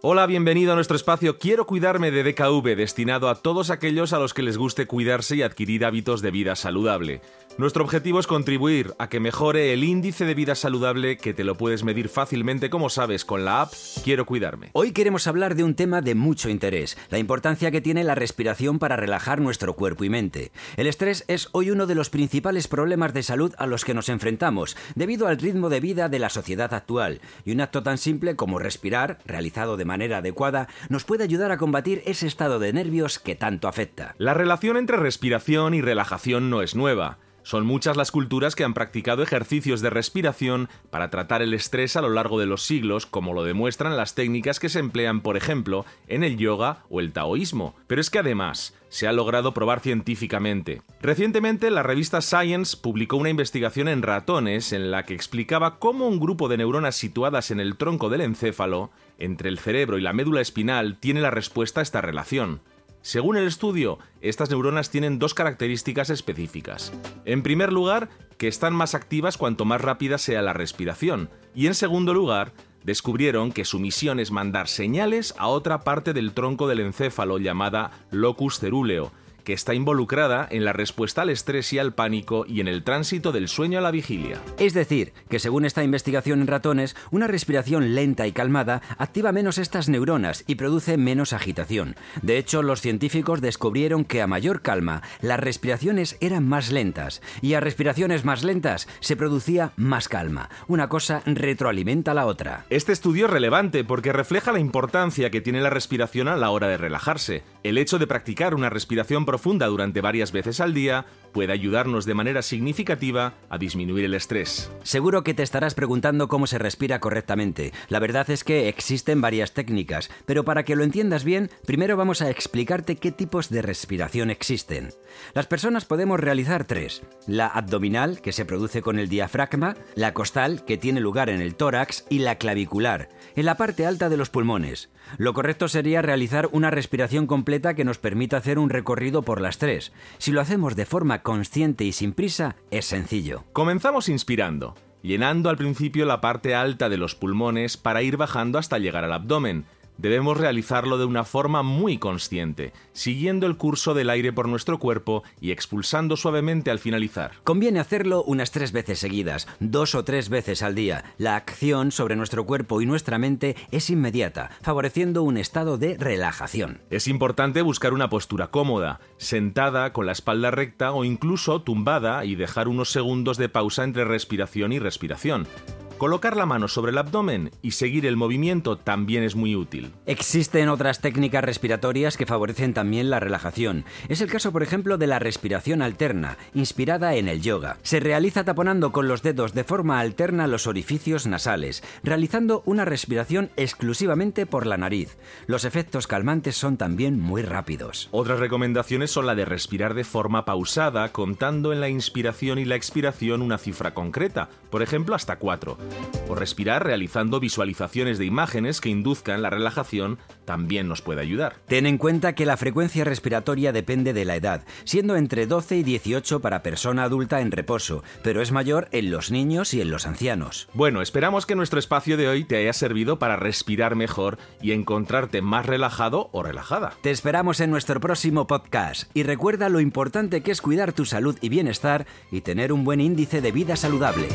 Hola, bienvenido a nuestro espacio Quiero cuidarme de DKV, destinado a todos aquellos a los que les guste cuidarse y adquirir hábitos de vida saludable. Nuestro objetivo es contribuir a que mejore el índice de vida saludable que te lo puedes medir fácilmente, como sabes, con la app Quiero cuidarme. Hoy queremos hablar de un tema de mucho interés, la importancia que tiene la respiración para relajar nuestro cuerpo y mente. El estrés es hoy uno de los principales problemas de salud a los que nos enfrentamos, debido al ritmo de vida de la sociedad actual, y un acto tan simple como respirar, realizado de manera adecuada, nos puede ayudar a combatir ese estado de nervios que tanto afecta. La relación entre respiración y relajación no es nueva. Son muchas las culturas que han practicado ejercicios de respiración para tratar el estrés a lo largo de los siglos, como lo demuestran las técnicas que se emplean, por ejemplo, en el yoga o el taoísmo. Pero es que además se ha logrado probar científicamente. Recientemente, la revista Science publicó una investigación en ratones en la que explicaba cómo un grupo de neuronas situadas en el tronco del encéfalo, entre el cerebro y la médula espinal, tiene la respuesta a esta relación. Según el estudio, estas neuronas tienen dos características específicas. En primer lugar, que están más activas cuanto más rápida sea la respiración. Y en segundo lugar, descubrieron que su misión es mandar señales a otra parte del tronco del encéfalo llamada locus cerúleo, que está involucrada en la respuesta al estrés y al pánico y en el tránsito del sueño a la vigilia. Es decir, que según esta investigación en ratones, una respiración lenta y calmada activa menos estas neuronas y produce menos agitación. De hecho, los científicos descubrieron que a mayor calma, las respiraciones eran más lentas y a respiraciones más lentas se producía más calma. Una cosa retroalimenta a la otra. Este estudio es relevante porque refleja la importancia que tiene la respiración a la hora de relajarse. El hecho de practicar una respiración profunda durante varias veces al día puede ayudarnos de manera significativa a disminuir el estrés. Seguro que te estarás preguntando cómo se respira correctamente. La verdad es que existen varias técnicas, pero para que lo entiendas bien, primero vamos a explicarte qué tipos de respiración existen. Las personas podemos realizar tres. La abdominal, que se produce con el diafragma, la costal, que tiene lugar en el tórax, y la clavicular, en la parte alta de los pulmones. Lo correcto sería realizar una respiración completa que nos permita hacer un recorrido por las tres. Si lo hacemos de forma consciente y sin prisa, es sencillo. Comenzamos inspirando, llenando al principio la parte alta de los pulmones para ir bajando hasta llegar al abdomen Debemos realizarlo de una forma muy consciente, siguiendo el curso del aire por nuestro cuerpo y expulsando suavemente al finalizar. Conviene hacerlo unas tres veces seguidas, dos o tres veces al día. La acción sobre nuestro cuerpo y nuestra mente es inmediata, favoreciendo un estado de relajación. Es importante buscar una postura cómoda, sentada con la espalda recta o incluso tumbada y dejar unos segundos de pausa entre respiración y respiración. Colocar la mano sobre el abdomen y seguir el movimiento también es muy útil. Existen otras técnicas respiratorias que favorecen también la relajación. Es el caso, por ejemplo, de la respiración alterna, inspirada en el yoga. Se realiza taponando con los dedos de forma alterna los orificios nasales, realizando una respiración exclusivamente por la nariz. Los efectos calmantes son también muy rápidos. Otras recomendaciones son la de respirar de forma pausada, contando en la inspiración y la expiración una cifra concreta, por ejemplo hasta 4 o respirar realizando visualizaciones de imágenes que induzcan la relajación también nos puede ayudar. Ten en cuenta que la frecuencia respiratoria depende de la edad, siendo entre 12 y 18 para persona adulta en reposo, pero es mayor en los niños y en los ancianos. Bueno, esperamos que nuestro espacio de hoy te haya servido para respirar mejor y encontrarte más relajado o relajada. Te esperamos en nuestro próximo podcast y recuerda lo importante que es cuidar tu salud y bienestar y tener un buen índice de vida saludable.